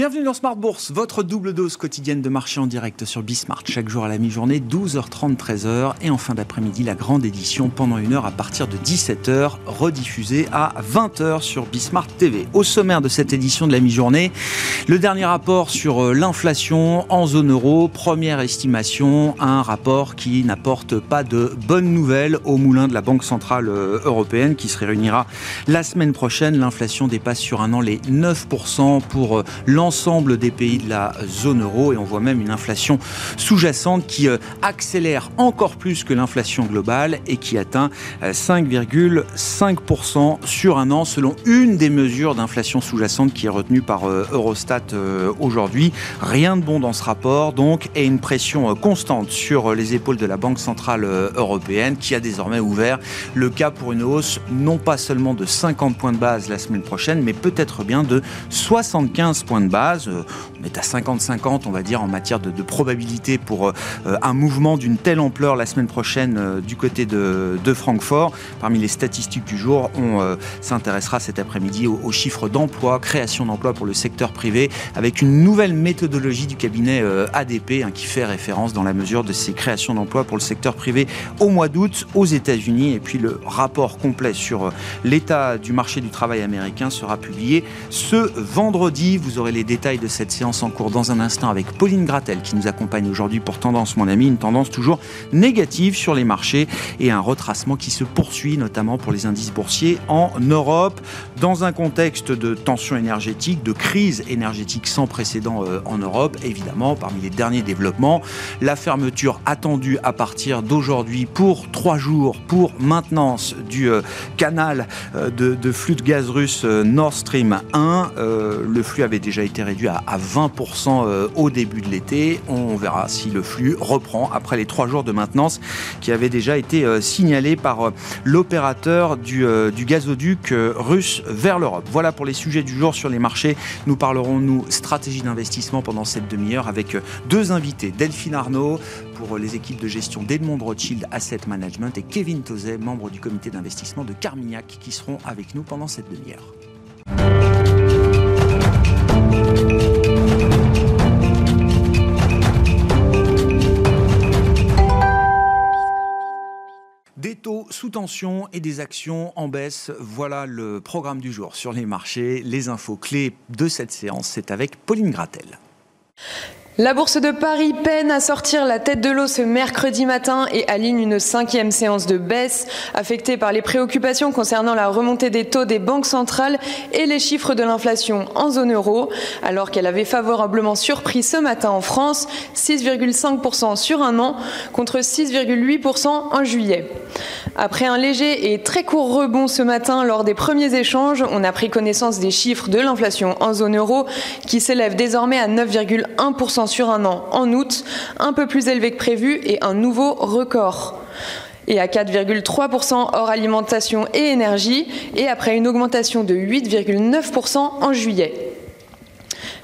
Bienvenue dans Smart Bourse, votre double dose quotidienne de marché en direct sur Bismart. Chaque jour à la mi-journée, 12h30, 13h. Et en fin d'après-midi, la grande édition pendant une heure à partir de 17h, rediffusée à 20h sur Bismart TV. Au sommaire de cette édition de la mi-journée, le dernier rapport sur euh, l'inflation en zone euro. Première estimation, un rapport qui n'apporte pas de bonnes nouvelles au moulin de la Banque Centrale euh, Européenne qui se réunira la semaine prochaine. L'inflation dépasse sur un an les 9% pour l'ensemble des pays de la zone euro et on voit même une inflation sous-jacente qui euh, accélère encore plus que l'inflation globale et qui atteint 5,5% euh, sur un an selon une des mesures d'inflation sous-jacente qui est retenue par euh, Eurostat aujourd'hui. Rien de bon dans ce rapport donc et une pression constante sur les épaules de la Banque Centrale Européenne qui a désormais ouvert le cas pour une hausse non pas seulement de 50 points de base la semaine prochaine mais peut-être bien de 75 points de base. Euh, on est à 50-50, on va dire, en matière de, probabilité pour euh, un mouvement d'une telle ampleur la semaine prochaine euh, du côté de, Francfort. Parmi les statistiques du jour, on s'intéressera cet après-midi aux, chiffres d'emploi, création d'emplois pour le secteur privé, avec une nouvelle méthodologie du cabinet ADP hein, qui fait référence dans la mesure de ces créations d'emplois pour le secteur privé au mois d'août aux États-Unis. Et puis le rapport complet sur l'état du marché du travail américain sera publié ce vendredi. Vous aurez les les détails de cette séance en cours dans un instant avec Pauline Gratel qui nous accompagne aujourd'hui pour Tendance Mon Ami, une tendance toujours négative sur les marchés et un retracement qui se poursuit notamment pour les indices boursiers en Europe dans un contexte de tension énergétique, de crise énergétique sans précédent euh, en Europe. Évidemment, parmi les derniers développements, la fermeture attendue à partir d'aujourd'hui pour trois jours pour maintenance du euh, canal euh, de, flux de gaz russe Nord Stream 1. le flux avait déjà été été réduit à, 20% euh, au début de l'été. On verra si le flux reprend après les trois jours de maintenance qui avaient déjà été euh, signalés par euh, l'opérateur du, du gazoduc russe vers l'Europe. Voilà pour les sujets du jour sur les marchés. Nous parlerons, nous, stratégie d'investissement pendant cette demi-heure avec deux invités. Delphine Arnaud pour les équipes de gestion d'Edmond Rothschild Asset Management et Kevin Tozet, membre du comité d'investissement de Carmignac, qui seront avec nous pendant cette demi-heure. Sous tension et des actions en baisse, voilà le programme du jour sur les marchés. Les infos clés de cette séance, c'est avec Pauline Gratel. La bourse de Paris peine à sortir la tête de l'eau ce mercredi matin et aligne une cinquième séance de baisse, affectée par les préoccupations concernant la remontée des taux des banques centrales et les chiffres de l'inflation en zone euro, alors qu'elle avait favorablement surpris ce matin en France, 6,5% sur un an contre 6,8% en juillet. Après un léger et très court rebond ce matin lors des premiers échanges, on a pris connaissance des chiffres de l'inflation en zone euro qui s'élève désormais à 9,1% sur un an en août, un peu plus élevé que prévu et un nouveau record et à 4,3% hors alimentation et énergie, et après une augmentation de 8,9% en juillet.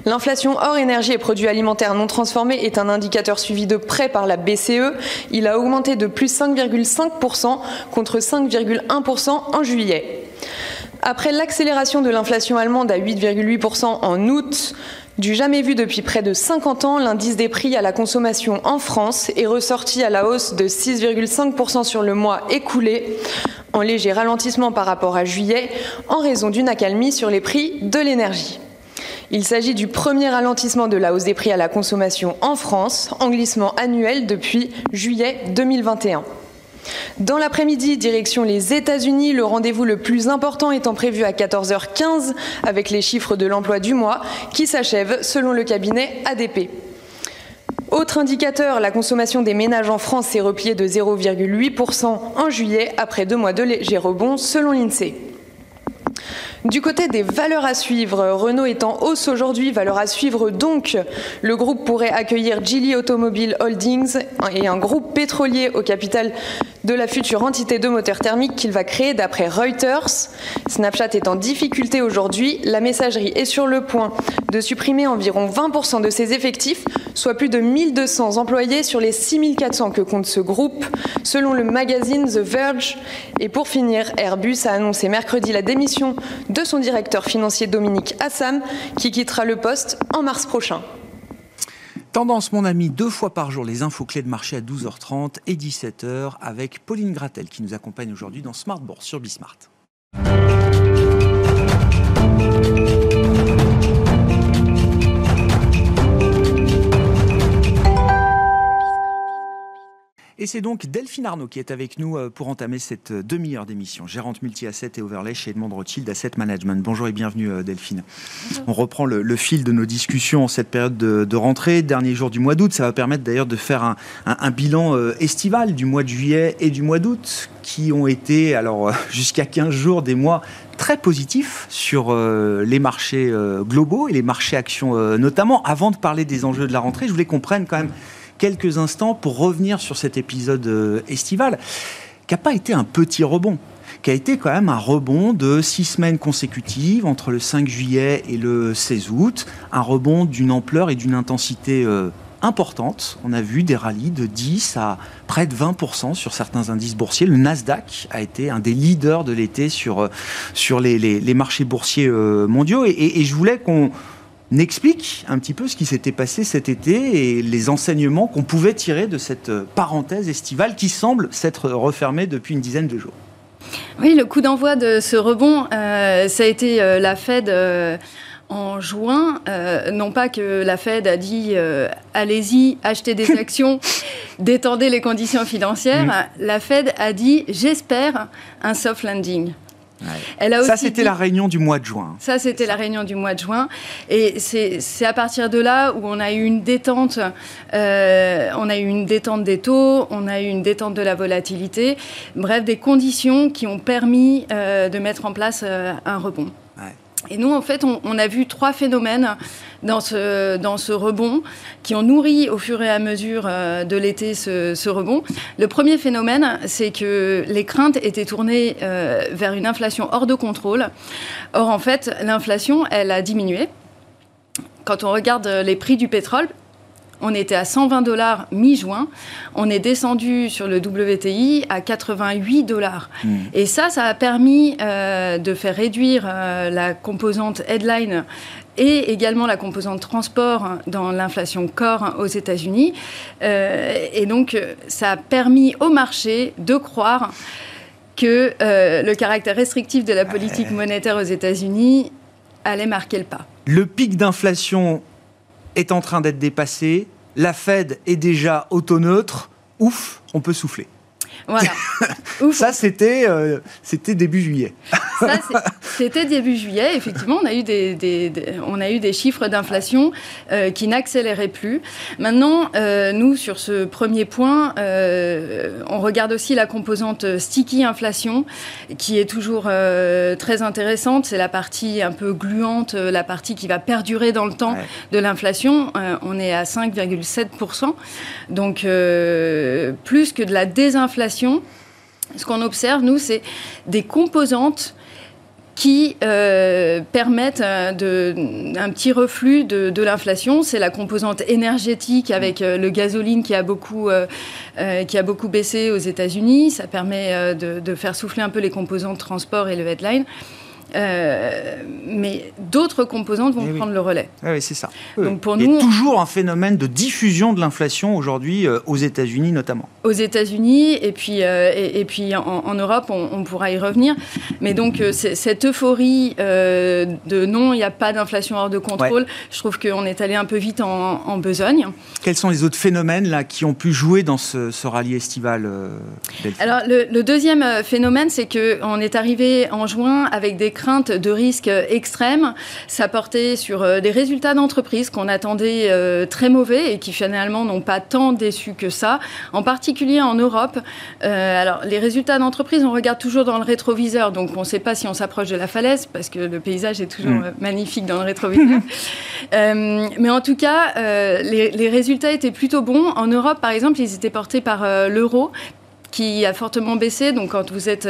L'inflation hors énergie et produits alimentaires non transformés est un indicateur suivi de près par la BCE. Il a augmenté de plus 5,5% contre 5,1% en juillet. Après l'accélération de l'inflation allemande à 8,8% en août, du jamais vu depuis près de 50 ans, l'indice des prix à la consommation en France est ressorti à la hausse de 6,5% sur le mois écoulé, en léger ralentissement par rapport à juillet, en raison d'une accalmie sur les prix de l'énergie. Il s'agit du premier ralentissement de la hausse des prix à la consommation en France, en glissement annuel depuis juillet 2021. Dans l'après-midi, direction les États-Unis, le rendez-vous le plus important étant prévu à 14h15 avec les chiffres de l'emploi du mois qui s'achèvent selon le cabinet ADP. Autre indicateur, la consommation des ménages en France s'est repliée de 0,8% en juillet après deux mois de léger rebond selon l'INSEE. Du côté des valeurs à suivre, Renault est en hausse aujourd'hui, valeur à suivre donc. Le groupe pourrait accueillir Geely Automobile Holdings et un groupe pétrolier au capital de la future entité de moteur thermique qu'il va créer d'après Reuters. Snapchat est en difficulté aujourd'hui. La messagerie est sur le point de supprimer environ 20% de ses effectifs, soit plus de 1200 employés sur les 6400 que compte ce groupe, selon le magazine The Verge. Et pour finir, Airbus a annoncé mercredi la démission de son directeur financier Dominique Assam, qui quittera le poste en mars prochain. Tendance, mon ami, deux fois par jour, les infos clés de marché à 12h30 et 17h avec Pauline Gratel qui nous accompagne aujourd'hui dans Smart Bourse sur Bismart. Et c'est donc Delphine Arnaud qui est avec nous euh, pour entamer cette euh, demi-heure d'émission. Gérante multi-asset et overlay chez Edmond Rothschild Asset Management. Bonjour et bienvenue euh, Delphine. On reprend le, fil de nos discussions en cette période de, rentrée, dernier jour du mois d'août. Ça va permettre d'ailleurs de faire un, bilan estival du mois de juillet et du mois d'août qui ont été, alors jusqu'à 15 jours, des mois très positifs sur les marchés globaux et les marchés actions notamment. Avant de parler des enjeux de la rentrée, je voulais qu'on prenne quand même quelques instants pour revenir sur cet épisode euh, estival, qui n'a pas été un petit rebond qui a été quand même un rebond de six semaines consécutives entre le 5 juillet et le 16 août, un rebond d'une ampleur et d'une intensité euh, importante. On a vu des rallyes de 10 à près de 20% sur certains indices boursiers. Le Nasdaq a été un des leaders de l'été sur, euh, sur les, marchés boursiers mondiaux. et je voulais qu'on n'explique un petit peu ce qui s'était passé cet été et les enseignements qu'on pouvait tirer de cette parenthèse estivale qui semble s'être refermée depuis une dizaine de jours. Oui, le coup d'envoi de ce rebond, euh, ça a été euh, la Fed euh, en juin. non pas que la Fed a dit allez-y, achetez des actions, détendez les conditions financières. Mm. La Fed a dit j'espère un soft landing ça, c'était la réunion du mois de juin. Ça, c'était la réunion du mois de juin. Et c'est à partir de là où on a eu une détente. Euh, on a eu une détente des taux, on a eu une détente de la volatilité. Bref, des conditions qui ont permis euh, de mettre en place euh, un rebond. Et nous, en fait, on, a vu trois phénomènes dans ce, rebond qui ont nourri au fur et à mesure euh, de l'été ce, rebond. Le premier phénomène, c'est que les craintes étaient tournées euh, vers une inflation hors de contrôle. Or, en fait, l'inflation, elle a diminué. Quand on regarde les prix du pétrole, on était à 120 dollars mi-juin. On est descendu sur le WTI à 88 dollars. Hmm. Et ça, ça a permis euh, de faire réduire euh, la composante headline et également la composante transport dans l'inflation core aux États-Unis. Euh, et donc, ça a permis au marché de croire que le caractère restrictif de la politique monétaire aux États-Unis allait marquer le pas. Le pic d'inflation est en train d'être dépassé. La Fed est déjà autoneutre. Ouf, on peut souffler. Voilà. ça, c'était euh, c'était début juillet. c'était début juillet. Effectivement, on a eu des, on a eu des chiffres d'inflation euh, qui n'accéléraient plus. Maintenant, euh, nous, sur ce premier point, on regarde aussi la composante sticky inflation, qui est toujours très intéressante. C'est la partie un peu gluante, la partie qui va perdurer dans le temps de l'inflation. on est à 5,7%. Donc, plus que de la désinflation ce qu'on observe, nous, c'est des composantes qui euh, permettent euh, un petit reflux de, l'inflation. C'est la composante énergétique avec euh, le gasoline qui a beaucoup, qui a beaucoup baissé aux États-Unis. Ça permet de, de, faire souffler un peu les composantes transport et le headline. Euh, mais d'autres composantes vont eh prendre le relais. Ah oui, c'est ça. Donc pour Il y a toujours un phénomène de diffusion de l'inflation aujourd'hui euh, aux États-Unis notamment. Aux États-Unis et puis euh, et, puis en, Europe, on, pourra y revenir. Mais donc cette euphorie de non, il n'y a pas d'inflation hors de contrôle. Je trouve qu'on est allé un peu vite en, besogne. Quels sont les autres phénomènes là qui ont pu jouer dans ce, ce rallye estival Alors le, le, deuxième phénomène, c'est que on est arrivé en juin avec des crainte de risques extrêmes. Ça portait sur euh, des résultats d'entreprise qu'on attendait euh, très mauvais et qui finalement n'ont pas tant déçu que ça, en particulier en Europe. Euh, alors, les résultats d'entreprise, on regarde toujours dans le rétroviseur, donc on ne sait pas si on s'approche de la falaise parce que le paysage est toujours mm. magnifique dans le rétroviseur. mais en tout cas, les, les résultats étaient plutôt bons. En Europe, par exemple, ils étaient portés par l'euro qui a fortement baissé. Donc, quand vous êtes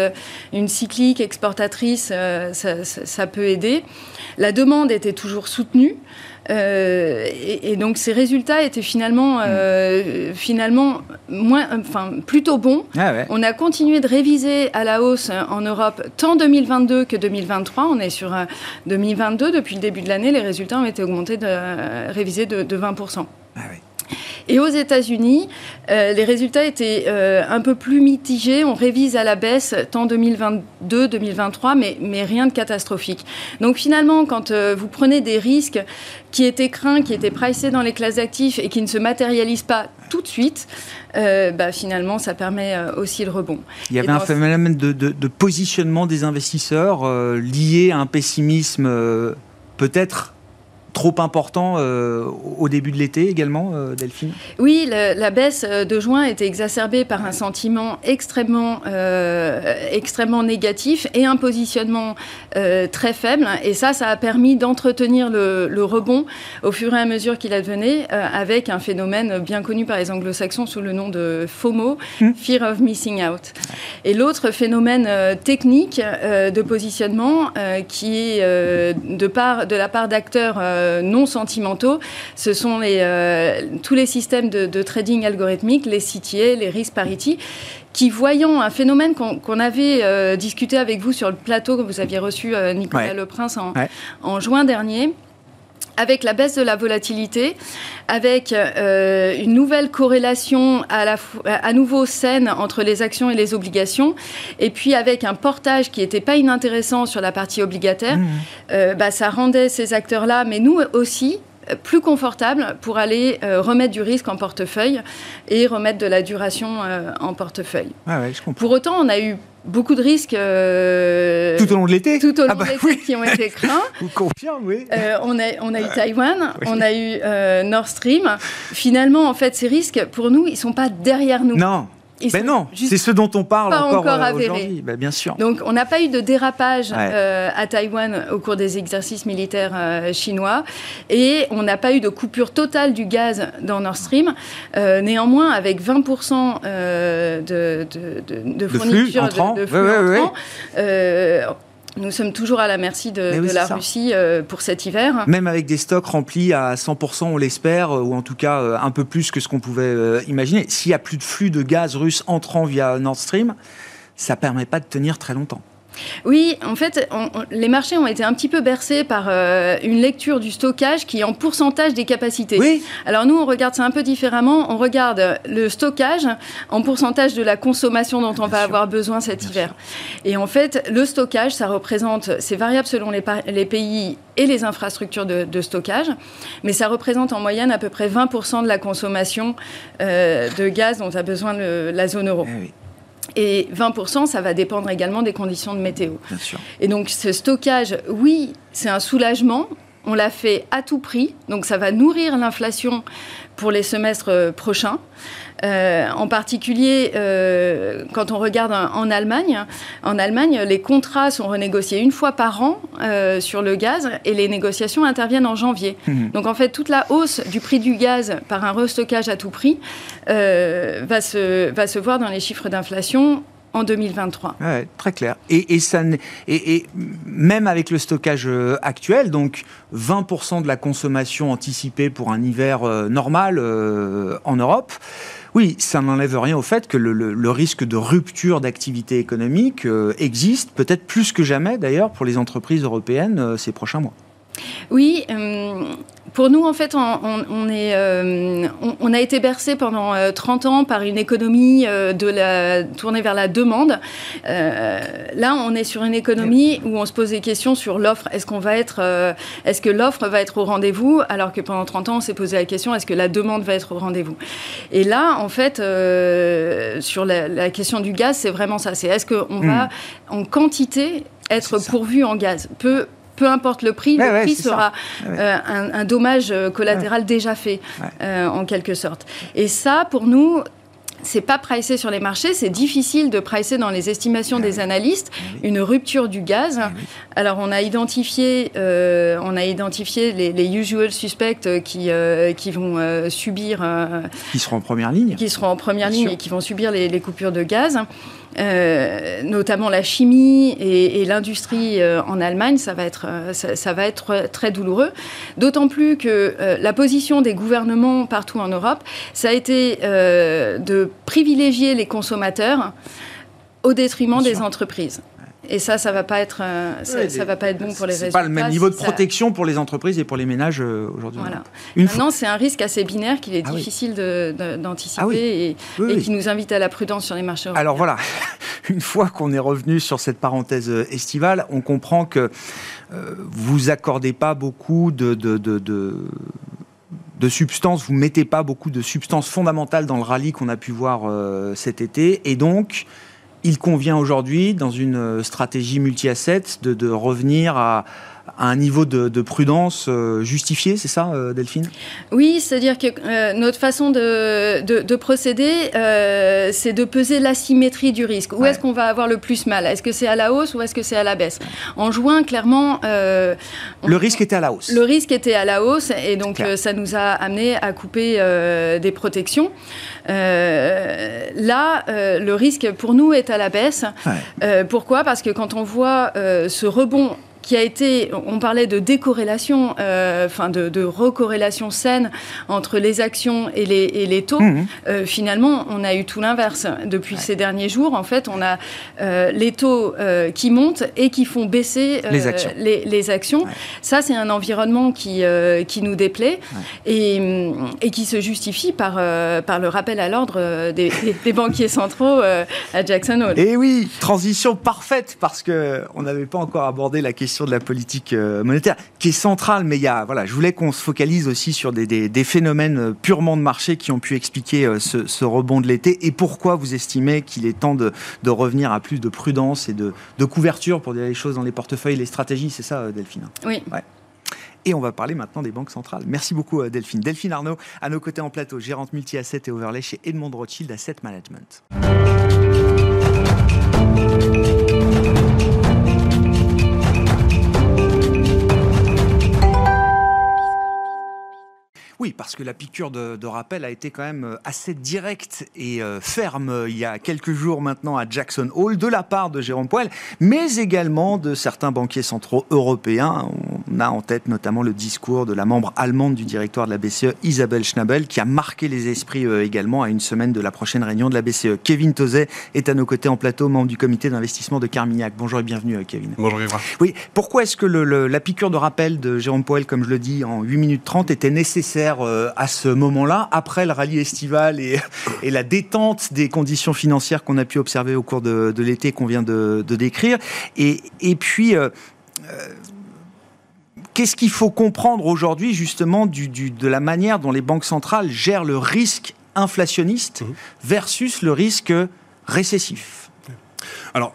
une cyclique exportatrice, ça, ça, peut aider. La demande était toujours soutenue. Euh, et, donc ces résultats étaient finalement, euh, finalement moins, enfin, plutôt bons. Ah On a continué de réviser à la hausse en Europe tant 2022 que 2023. On est sur 2022, depuis le début de l'année, les résultats ont été augmentés, de, révisés de, 20%. Ah et aux États-Unis, euh, les résultats étaient euh, un peu plus mitigés. On révise à la baisse tant 2022, 2023, mais, mais rien de catastrophique. Donc finalement, quand euh, vous prenez des risques qui étaient craints, qui étaient pricés dans les classes d'actifs et qui ne se matérialisent pas tout de suite, bah, finalement, ça permet aussi le rebond. Il y avait un phénomène de, de, positionnement des investisseurs lié à un pessimisme peut-être trop important euh, au début de l'été également, euh, Delphine? Oui, la baisse euh, de juin était exacerbée par un sentiment extrêmement, extrêmement négatif et un positionnement très faible. Et ça, ça a permis d'entretenir le, rebond au fur et à mesure qu'il advenait, avec un phénomène bien connu par les anglo-saxons sous le nom de FOMO, hmm. Fear of Missing Out. Et l'autre phénomène technique de positionnement qui est de, part, de la part d'acteurs non sentimentaux, ce sont les, euh, tous les systèmes de, trading algorithmique, les CTA, les risk parity, qui, voyant un phénomène qu'on avait euh, discuté avec vous sur le plateau que vous aviez reçu, Nicolas Le Prince, en, juin dernier, avec la baisse de la volatilité, avec une nouvelle corrélation à, la, à nouveau saine entre les actions et les obligations, et puis avec un portage qui n'était pas inintéressant sur la partie obligataire, mmh. bah, ça rendait ces acteurs-là, mais nous aussi, plus confortables pour aller remettre du risque en portefeuille et remettre de la duration en portefeuille. Ah pour autant, on a eu beaucoup de risques. Euh, tout au long de l'été Tout au long ah bah de l'été qui ont été craints. Vous confirme, oui. Euh, on, a, on a eu Taïwan, on a eu euh, Nord Stream. Finalement, en fait, ces risques, pour nous, ils ne sont pas derrière nous. Non, mais non, c'est ce dont on parle encore, euh, aujourd'hui. Ben, bien sûr. Donc, on n'a pas eu de dérapage euh, à Taïwan au cours des exercices militaires euh, chinois et on n'a pas eu de coupure totale du gaz dans Nord Stream. néanmoins, avec 20% de, de, de, de, fourniture de, flux nous sommes toujours à la merci de, la Russie euh, pour cet hiver. Même avec des stocks remplis à 100%, on l'espère, ou en tout cas euh, un peu plus que ce qu'on pouvait euh, imaginer. S'il n'y a plus de flux de gaz russe entrant via Nord Stream, ça ne permet pas de tenir très longtemps. Oui, en fait, les marchés ont été un petit peu bercés par euh, une lecture du stockage qui est en pourcentage des capacités. Oui. Alors nous, on regarde ça un peu différemment. On regarde le stockage en pourcentage de la consommation dont on va avoir besoin cet hiver. Et en fait, le stockage, ça représente, c'est variable selon les, pays et les infrastructures de, stockage, mais ça représente en moyenne à peu près 20% de la consommation euh, de gaz dont a besoin la zone euro. Eh et 20%, ça va dépendre également des conditions de météo. Et donc ce stockage, oui, c'est un soulagement. On l'a fait à tout prix, donc ça va nourrir l'inflation pour les semestres prochains. Euh, en particulier, euh, quand on regarde en, Allemagne, en Allemagne, les contrats sont renégociés une fois par an euh, sur le gaz et les négociations interviennent en janvier. Mmh. Donc en fait, toute la hausse du prix du gaz par un restockage à tout prix va, se, va se voir dans les chiffres d'inflation en 2023. très clair. Et, ça, et, même avec le stockage actuel, donc 20% de la consommation anticipée pour un hiver normal en Europe, oui, ça n'enlève rien au fait que le, risque de rupture d'activité économique euh, existe, peut-être plus que jamais d'ailleurs, pour les entreprises européennes euh, ces prochains mois. Oui, euh, pour nous, en fait, on, est, euh, on, a été bercé pendant 30 euh, ans par une économie de la, tournée vers la demande. là, on est sur une économie où on se pose des questions sur l'offre. Est-ce qu'on va être, est-ce que l'offre va être au rendez-vous? Alors que pendant 30 ans, on s'est posé la question est-ce que la demande va être au rendez-vous? Et là, en fait, sur la, question du gaz, c'est vraiment ça. C'est est-ce qu'on va hmm. en quantité être pourvu en gaz? Peu peu importe le prix, le prix sera euh, un, dommage euh, collatéral déjà fait, euh, en quelque sorte. Et ça, pour nous, c'est pas pricé sur les marchés, c'est difficile de pricer dans les estimations des analystes une rupture du gaz. Alors on a identifié, euh, on a identifié les, usual suspects qui, euh, qui vont euh, subir... qui seront en première ligne. Qui seront en première ligne et qui vont subir les, les coupures de gaz. Euh, notamment la chimie et, l'industrie euh, en Allemagne, ça va être, euh, ça, va être très douloureux. D'autant plus que la position des gouvernements partout en Europe, ça a été de privilégier les consommateurs au détriment des entreprises. Et ça, ça va pas être, euh, ça, va pas être bon pour les résultats. C'est pas le même niveau de protection pour les entreprises et pour les ménages euh, aujourd'hui. Voilà. Maintenant, c'est un risque assez binaire qu'il est ah difficile d'anticiper ah et, qui nous invite à la prudence sur les marchés européens. Alors voilà, une fois qu'on est revenu sur cette parenthèse euh, estivale, on comprend que vous accordez pas beaucoup de, de, de, de substances, vous mettez pas beaucoup de substances fondamentales dans le rallye qu'on a pu voir cet été, et donc il convient aujourd'hui, dans une euh, stratégie multi-asset, de, revenir à, un niveau de, prudence euh, justifié, c'est ça, euh, Delphine? Oui, c'est-à-dire que notre façon de, procéder, c'est de peser l'asymétrie du risque. Où est-ce qu'on va avoir le plus mal? Est-ce que c'est à la hausse ou est-ce que c'est à la baisse? En juin, clairement... le risque était à la hausse. Le risque était à la hausse et donc ça nous a amené à couper des protections. Euh, là, euh, le risque pour nous est à la baisse. Euh, pourquoi? Parce que quand on voit ce rebond qui a été, on parlait de décorrélation, euh, enfin de, de, recorrélation saine entre les actions et les, et les taux. Mmh. Euh, finalement, on a eu tout l'inverse. Depuis ces derniers jours, en fait, on a euh, les taux qui montent et qui font baisser les actions. Les, actions. Ça, c'est un environnement qui, qui nous déplaît et, et, qui se justifie par, par le rappel à l'ordre des, des, banquiers centraux à Jackson Hole. Et oui, transition parfaite parce qu'on n'avait pas encore abordé la question de la politique euh, monétaire, qui est centrale, mais il y a, voilà, je voulais qu'on se focalise aussi sur des, phénomènes euh, purement de marché qui ont pu expliquer euh, ce, rebond de l'été et pourquoi vous estimez qu'il est temps de, revenir à plus de prudence et de, couverture pour dire les choses dans les portefeuilles, les stratégies, c'est ça, Delphine? Oui. Et on va parler maintenant des banques centrales. Merci beaucoup, Delphine. Delphine Arnaud, à nos côtés en plateau, gérante multi-asset et overlay chez Edmond Rothschild Asset Management. Oui, parce que la piqûre de, rappel a été quand même euh, assez directe et euh, ferme euh, il y a quelques jours maintenant à Jackson Hole de la part de Jérôme Poel, mais également de certains banquiers centraux européens. A en tête notamment le discours de la membre allemande du directoire de la BCE, Isabelle Schnabel, qui a marqué les esprits également à une semaine de la prochaine réunion de la BCE. Kevin Tozet est à nos côtés en plateau, membre du comité d'investissement de Carmignac. Bonjour et bienvenue Kevin. Bonjour Yves. Oui, pourquoi est-ce que la piqûre de rappel de Jérôme Poel, comme je le dis, en 8 minutes 30 était nécessaire euh, à ce moment-là, après le rallye estival et, la détente des conditions financières qu'on a pu observer au cours de, l'été qu'on vient de, décrire? Et, puis, euh, euh, qu'est-ce qu'il faut comprendre aujourd'hui justement de la manière dont les banques centrales gèrent le risque inflationniste mmh. versus le risque récessif? Alors,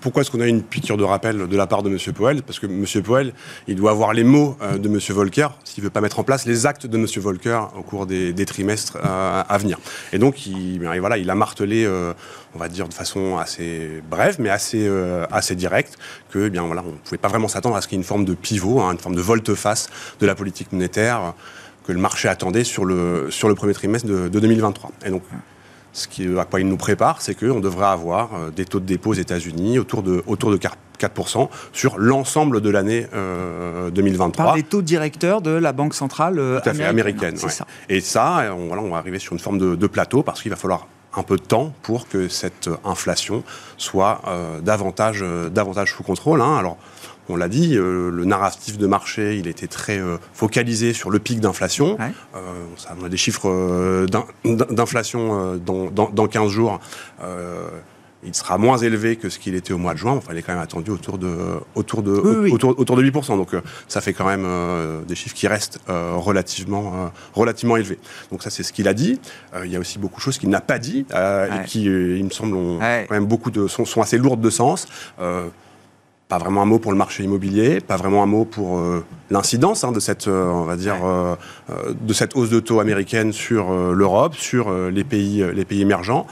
pourquoi est-ce qu'on a une piqûre de rappel de la part de M. Poel? Parce que M. Poel, il doit avoir les mots euh, de M. Volcker s'il ne veut pas mettre en place les actes de M. Volcker au cours des, trimestres euh, à venir. Et donc, il, ben, voilà, il a martelé, euh, on va dire de façon assez brève, mais assez, assez directe, que eh bien, voilà, on ne pouvait pas vraiment s'attendre à ce qu'il y ait une forme de pivot, hein, une forme de volte-face de la politique monétaire que le marché attendait sur le, sur le premier trimestre de, de 2023. Et donc, ce qui, à quoi il nous prépare, c'est qu'on devrait avoir euh, des taux de dépôt aux États-Unis autour de, autour de 4% sur l'ensemble de l'année 2023. Par les taux directeurs de la Banque centrale euh, Tout à fait, américaine. Ça. Et ça, on, voilà, on va arriver sur une forme de, plateau parce qu'il va falloir un peu de temps pour que cette inflation soit euh, davantage, davantage sous contrôle. Hein. Alors, on l'a dit, euh, le narratif de marché, il était très euh, focalisé sur le pic d'inflation. Euh, on a des chiffres d'inflation dans, 15 jours. Il sera moins élevé que ce qu'il était au mois de juin. Enfin, il est quand même attendu autour de, autour de, Autour, de 8%. Donc, ça fait quand même des chiffres qui restent relativement, relativement élevés. Donc, ça, c'est ce qu'il a dit. il y a aussi beaucoup de choses qu'il n'a pas dit et qui, il me semble, ont quand même beaucoup de, sont, sont assez lourdes de sens pas vraiment un mot pour le marché immobilier, pas vraiment un mot pour euh, l'incidence hein, de cette, euh, on va dire, euh, de cette hausse de taux américaine sur l'Europe, sur les pays, les pays émergents.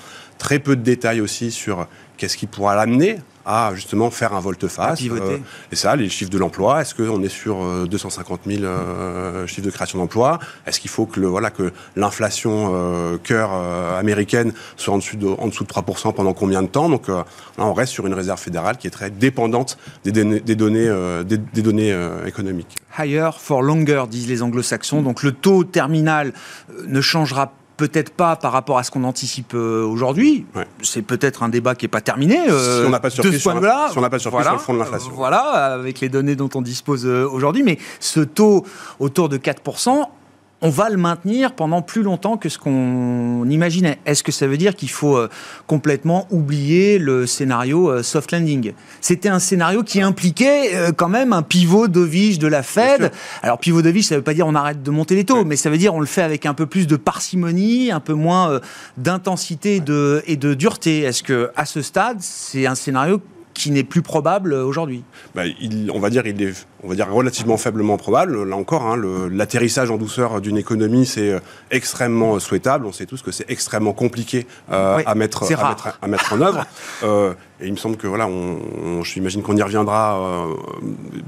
Très peu de détails aussi sur qu'est-ce qui pourra l'amener à justement faire un volte-face. Euh, et ça, les chiffres de l'emploi, est-ce qu'on est sur 250 000 euh, chiffres de création d'emplois? Est-ce qu'il faut que le, voilà que l'inflation euh, cœur américaine soit en dessous de, en dessous de 3% pendant combien de temps? Donc là, on reste sur une réserve fédérale qui est très dépendante des, données, des données, des, données économiques. Higher for longer, disent les anglo-saxons. Donc le taux terminal ne changera pas peut-être pas par rapport à ce qu'on anticipe euh, aujourd'hui. C'est peut-être un débat qui n'est pas terminé. Euh, si on n'a pas surpris, sur, si on pas surpris sur le fond de l'inflation. voilà, avec les données dont on dispose euh, aujourd'hui. Mais ce taux autour de 4%, on va le maintenir pendant plus longtemps que ce qu'on imaginait. Est-ce que ça veut dire qu'il faut euh, complètement oublier le scénario euh, soft landing? C'était un scénario qui impliquait euh, quand même un pivot dovige de la Fed. Alors pivot dovige, ça ne veut pas dire on arrête de monter les taux, mais ça veut dire on le fait avec un peu plus de parcimonie, un peu moins d'intensité et de dureté. Est-ce que à ce stade, c'est un scénario qui n'est plus probable aujourd'hui bah, On va dire il est on va dire relativement faiblement probable. Là encore, hein, l'atterrissage en douceur d'une économie, c'est euh, extrêmement souhaitable. On sait tous que c'est extrêmement compliqué euh, à, mettre, à, mettre, en œuvre. Euh, et il me semble que voilà, on, j'imagine qu'on y reviendra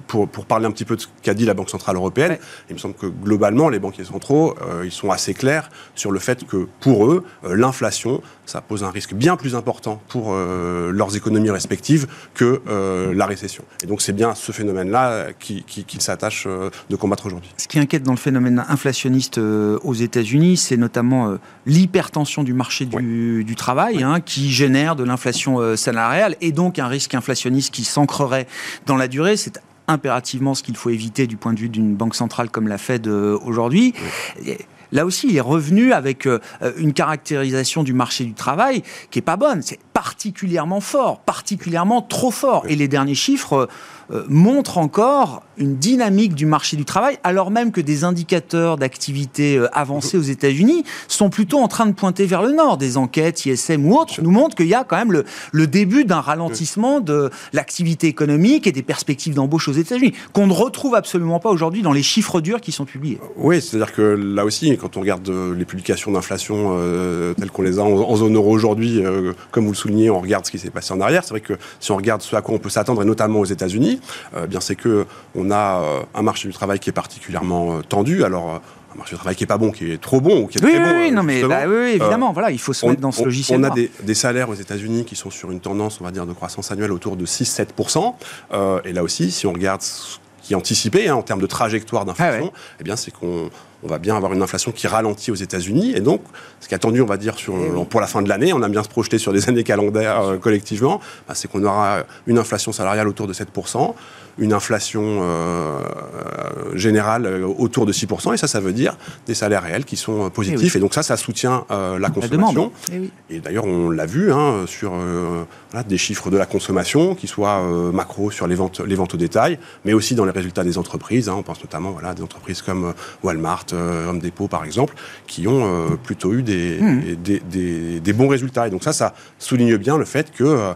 pour, pour, parler un petit peu de ce qu'a dit la Banque centrale européenne. Il me semble que globalement, les banquiers centraux, ils sont assez clairs sur le fait que pour eux, l'inflation, ça pose un risque bien plus important pour leurs économies respectives que la récession. Et donc c'est bien ce phénomène-là qu'il s'attachent euh, de combattre aujourd'hui. Ce qui inquiète dans le phénomène inflationniste euh, aux États-Unis, c'est notamment euh, l'hypertension du marché du, travail, hein, qui génère de l'inflation salariale et donc un risque inflationniste qui s'ancrerait dans la durée. C'est impérativement ce qu'il faut éviter du point de vue d'une banque centrale comme la Fed aujourd'hui. Là aussi, il est revenu avec une caractérisation du marché du travail qui est pas bonne. C'est particulièrement fort, particulièrement trop fort. Et les derniers chiffres euh, montre encore une dynamique du marché du travail, alors même que des indicateurs d'activité euh, avancés aux États-Unis sont plutôt en train de pointer vers le nord. Des enquêtes ISM ou autres nous montrent qu'il y a quand même le, début d'un ralentissement de l'activité économique et des perspectives d'embauche aux États-Unis, qu'on ne retrouve absolument pas aujourd'hui dans les chiffres durs qui sont publiés. Oui, c'est-à-dire que là aussi, quand on regarde euh, les publications d'inflation telles qu'on les a en, zone euro aujourd'hui, comme vous le soulignez, on regarde ce qui s'est passé en arrière. C'est vrai que si on regarde ce à quoi on peut s'attendre, et notamment aux États-Unis, euh, bien c'est que on a euh, un marché du travail qui est particulièrement euh, tendu. Alors un marché du travail qui est pas bon, qui est trop bon ou qui est oui, très oui, bon. Oui, non, mais bah, oui, évidemment, voilà, il faut se mettre dans ce logiciel. On a des, salaires aux États-Unis qui sont sur une tendance, on va dire, de croissance annuelle autour de 6-7%. et là aussi, si on regarde ce qui est anticipé hein, en termes de trajectoire d'inflation, ah eh bien, c'est qu'on on va bien avoir une inflation qui ralentit aux États-Unis. Et donc, ce qui est attendu, on va dire, sur, eh pour la fin de l'année, on a bien se projeter sur des années calendaires euh, collectivement, bah, c'est qu'on aura une inflation salariale autour de 7%, une inflation euh, générale euh, autour de 6%, et ça, ça veut dire des salaires réels qui sont positifs. Eh et, donc ça, ça soutient la consommation. Eh et, d'ailleurs, on l'a vu hein, sur des chiffres de la consommation, qui soient macro sur les ventes, les ventes au détail, mais aussi dans les résultats des entreprises. Hein. on pense notamment voilà, des entreprises comme Walmart, euh, Home Depot par exemple, qui ont euh, plutôt eu hmm. des, des, bons résultats. Et donc ça, ça souligne bien le fait que euh,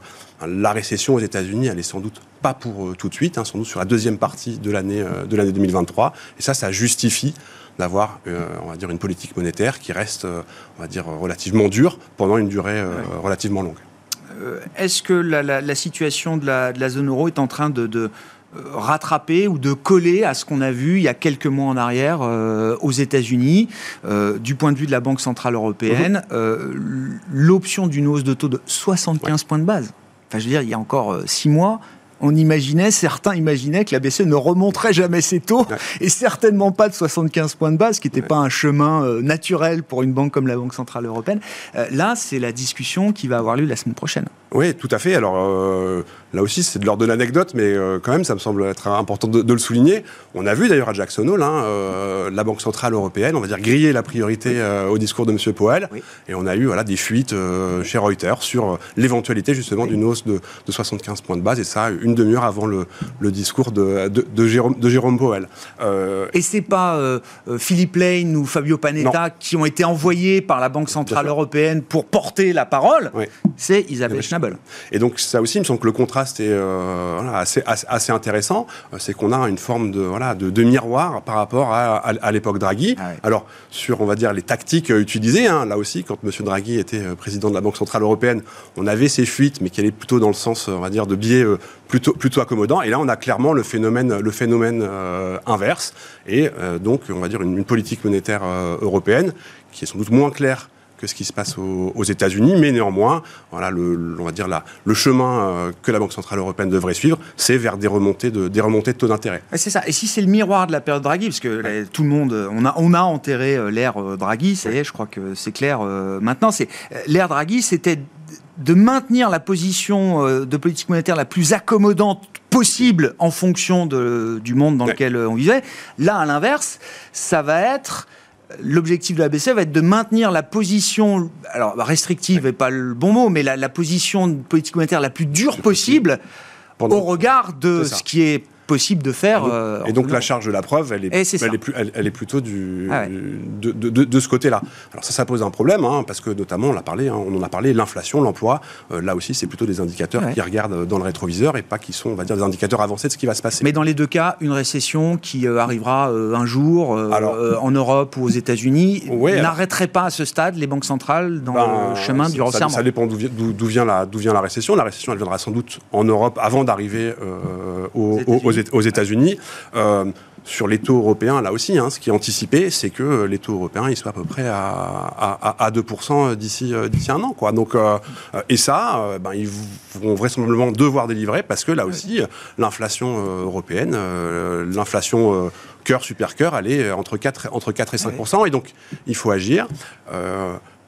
la récession aux États-Unis, elle est sans doute pas pour tout de suite, hein, sans doute sur la deuxième partie de l'année de l'année 2023. Et ça, ça justifie d'avoir, on va dire, une politique monétaire qui reste, on va dire, relativement dure pendant une durée relativement longue. Est-ce que la, situation de la, de la, zone euro est en train de rattraper ou de coller à ce qu'on a vu il y a quelques mois en arrière euh, aux États-Unis, euh, du point de vue de la Banque centrale européenne, mhm. l'option d'une hausse de taux de 75 points de base. Enfin, je veux dire, il y a encore six mois, on imaginait, certains imaginaient que la BCE ne remonterait jamais ses taux, et certainement pas de 75 points de base, qui n'était pas un chemin naturel pour une banque comme la Banque Centrale Européenne. là, c'est la discussion qui va avoir lieu la semaine prochaine. Oui, tout à fait. Alors euh, là aussi, c'est de l'ordre de l'anecdote, mais euh, quand même, ça me semble être important de, le souligner. On a vu d'ailleurs à Jackson Hole, hein, euh, la Banque centrale européenne, on va dire griller la priorité au discours de M. Powell, et on a eu voilà des fuites chez Reuters sur l'éventualité justement d'une hausse de, 75 points de base, et ça une une demi-heure avant le, discours de, de, Jérôme, de Jérôme Powell. Euh, Et c'est pas euh, Philippe Lane ou Fabio Panetta qui ont été envoyés par la Banque Centrale Européenne pour porter la parole, c'est Isabelle Schnabel. Et donc ça aussi, il me semble que le contraste est assez, assez, intéressant, c'est qu'on a une forme de, voilà, de, miroir par rapport à, à, l'époque Draghi. Ah Alors, sur, on va dire, les tactiques utilisées, hein, là aussi, quand M. Draghi était président de la Banque Centrale Européenne, on avait ces fuites, mais qui allaient plutôt dans le sens, on va dire, de biais euh, plutôt, plutôt accommodant. Et là, on a clairement le phénomène, le phénomène euh, inverse. Et euh, donc, on va dire, une, politique monétaire européenne qui est sans doute moins claire que ce qui se passe aux, États-Unis, mais néanmoins, voilà, le, on va dire le chemin que la Banque centrale européenne devrait suivre, c'est vers des remontées de, des remontées de taux d'intérêt. C'est ça. Et si c'est le miroir de la période Draghi, parce que tout le monde, on a, on a enterré l'ère Draghi, ça y est, je crois que c'est clair. maintenant, c'est l'ère Draghi, c'était de maintenir la position euh, de politique monétaire la plus accommodante possible en fonction du monde dans lequel euh, on vivait. Là, à l'inverse, ça va être l'objectif de la BCE va être de maintenir la position, alors restrictive n'est pas le bon mot, mais la, position de politique monétaire la plus dure possible au regard de ce qui est possible de faire. Et donc, euh, la charge de la preuve, elle est, elle, est plus, elle, est plutôt du, ah de, de, ce côté-là. Alors ça, ça pose un problème, hein, parce que notamment, on, a parlé, hein, on en a parlé, l'inflation, l'emploi, euh, là aussi, c'est plutôt des indicateurs qui regardent dans le rétroviseur et pas qui sont, on va dire, des indicateurs avancés de ce qui va se passer. Mais dans les deux cas, une récession qui euh, arrivera un jour en Europe ou aux États-Unis n'arrêterait pas à ce stade les banques centrales dans ben, le chemin du resserrement. Ça, dépend d'où vient, la, vient la récession. La récession, elle viendra sans doute en Europe avant d'arriver aux, aux, aux États-Unis. Euh, sur les taux européens, là aussi, hein, ce qui est anticipé, c'est que les taux européens ils soient à peu près à, à, 2% d'ici d'ici un an. Quoi. Donc, euh, et ça, ben, ils vont vraisemblablement devoir délivrer parce que là aussi, l'inflation européenne, l'inflation cœur, super cœur, elle est entre 4, entre 4 et 5%. Et donc, il faut agir.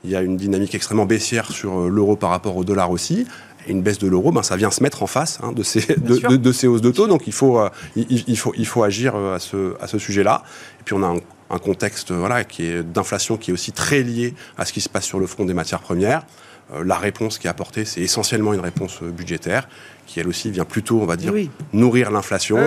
Il y a une dynamique extrêmement baissière sur l'euro par rapport au dollar aussi et une baisse de l'euro, ben, ça vient se mettre en face hein, de, ces, de, ces hausses de taux. Donc il faut, euh, il, faut, il faut agir euh, à ce, à ce sujet-là. Et puis on a un, contexte voilà, qui est d'inflation qui est aussi très lié à ce qui se passe sur le front des matières premières. Euh, la réponse qui est apportée, c'est essentiellement une réponse budgétaire, qui elle aussi vient plutôt, on va dire, nourrir l'inflation,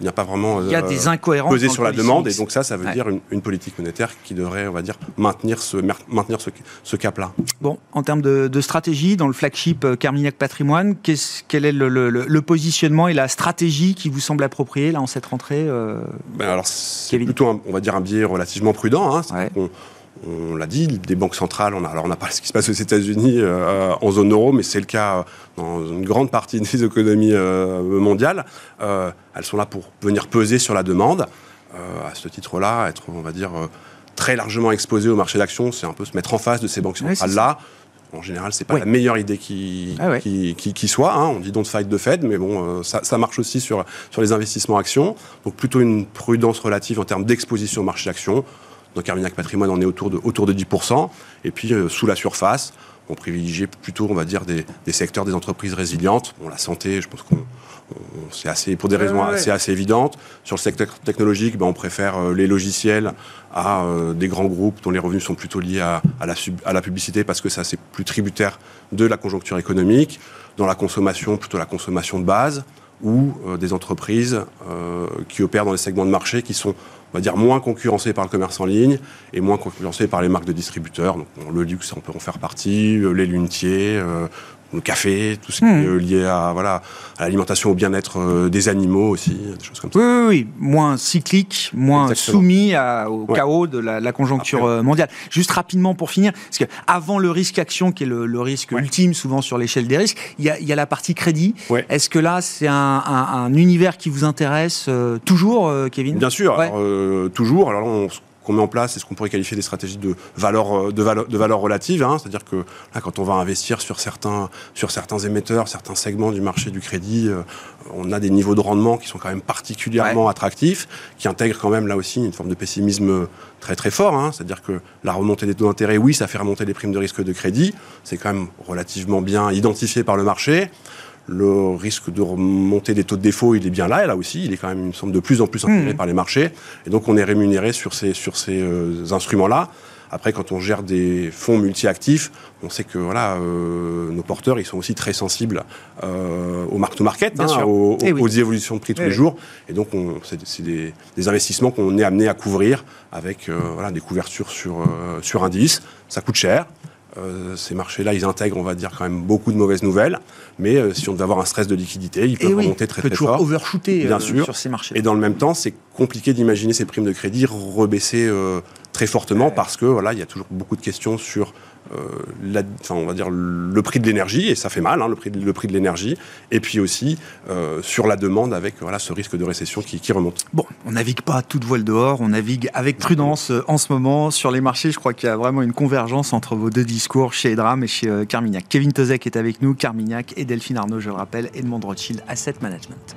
il n'y a pas vraiment il y a des euh, incohérences pesé sur la demande et donc ça ça veut dire une, politique monétaire qui devrait on va dire maintenir ce maintenir ce, cap là bon en termes de, stratégie dans le flagship euh, Carmignac Patrimoine quel est le, positionnement et la stratégie qui vous semble appropriée là en cette rentrée euh, ben alors c'est plutôt on va dire un biais relativement prudent hein, on l'a dit, des banques centrales, on a, alors on n'a pas ce qui se passe aux États-Unis euh, en zone euro, mais c'est le cas dans une grande partie des économies euh, mondiales. Euh, elles sont là pour venir peser sur la demande. à ce titre-là, être, on va dire, très largement exposé au marché d'actions, c'est un peu se mettre en face de ces banques centrales-là. en général, c'est pas la meilleure idée qui, ah qui, qui, soit. Hein. On dit don't fight de Fed, mais bon, ça, ça, marche aussi sur, sur les investissements actions. Donc plutôt une prudence relative en termes d'exposition au marché d'actions. Donc Carmignac Patrimoine, on est autour de, autour de 10%. Et puis, euh, sous la surface, on privilégie plutôt, on va dire, des, secteurs, des entreprises résilientes. Bon, la santé, je pense qu'on c'est assez pour des raisons assez, assez évidentes. Sur le secteur technologique, ben, on préfère euh, les logiciels à euh, des grands groupes dont les revenus sont plutôt liés à, la, à la, publicité parce que ça c'est plus tributaire de la conjoncture économique. Dans la consommation, plutôt la consommation de base ou des entreprises qui opèrent dans les segments de marché qui sont on va dire, moins concurrencé par le commerce en ligne et moins concurrencé par les marques de distributeurs. Donc, le luxe, on peut en faire partie, euh, les lunetiers, euh, le café, tout ce qui hmm. est euh, lié à voilà à l'alimentation, au bien-être euh, des animaux aussi, des choses comme ça. Oui, oui, oui. moins cyclique, moins soumis au chaos de la, conjoncture euh, mondiale. Juste rapidement pour finir, parce que avant le risque action, qui est le, risque ultime souvent sur l'échelle des risques, il y a, y a, la partie crédit. Est-ce que là, c'est un, un, univers qui vous intéresse toujours, Kevin? Bien sûr, toujours. Alors là, on qu'on met en place, c'est ce qu'on pourrait qualifier des stratégies de valeur, euh, de valeur, de valeur relative. Hein. C'est-à-dire que là, quand on va investir sur certains, sur certains émetteurs, certains segments du marché du crédit, euh, on a des niveaux de rendement qui sont quand même particulièrement attractifs, qui intègrent quand même là aussi une forme de pessimisme très très fort. Hein. C'est-à-dire que la remontée des taux d'intérêt, oui, ça fait remonter les primes de risque de crédit. C'est quand même relativement bien identifié par le marché le risque de remonter des taux de défaut, il est bien là, et là aussi, il est quand même, il me semble, de plus en plus intégré mmh. par les marchés. Et donc, on est rémunéré sur ces, sur ces euh, instruments-là Après, quand on gère des fonds multi-actifs, on sait que voilà, euh, nos porteurs, ils sont aussi très sensibles euh, au mark-to-market, hein, aux, eh évolutions de prix tous eh les jours. Et donc, c'est des, des, investissements qu'on est amené à couvrir avec euh, voilà, des couvertures sur, sur indice. Ça coûte cher. Euh, ces marchés-là, ils intègrent, on va dire, quand même beaucoup de mauvaises nouvelles. Mais euh, si on devait avoir un stress de liquidité, ils peuvent remonter très, très fort. overshooter bien euh, sûr. sur ces marchés. Et dans le même temps, c'est compliqué d'imaginer ces primes de crédit rebaisser très fortement parce que voilà, il y a toujours beaucoup de questions sur euh, on va dire le prix de l'énergie, et ça fait mal, hein, le, prix de, le prix de l'énergie, et puis aussi euh, sur la demande avec voilà, ce risque de récession qui, remonte. Bon, on navigue pas à toute voile dehors, on navigue avec prudence euh, en ce moment sur les marchés. Je crois qu'il y a vraiment une convergence entre vos deux discours chez Edram et chez Carmignac. Kevin Tozek est avec nous, Carmignac et Delphine Arnaud, je le rappelle, Edmond Rothschild Asset Management.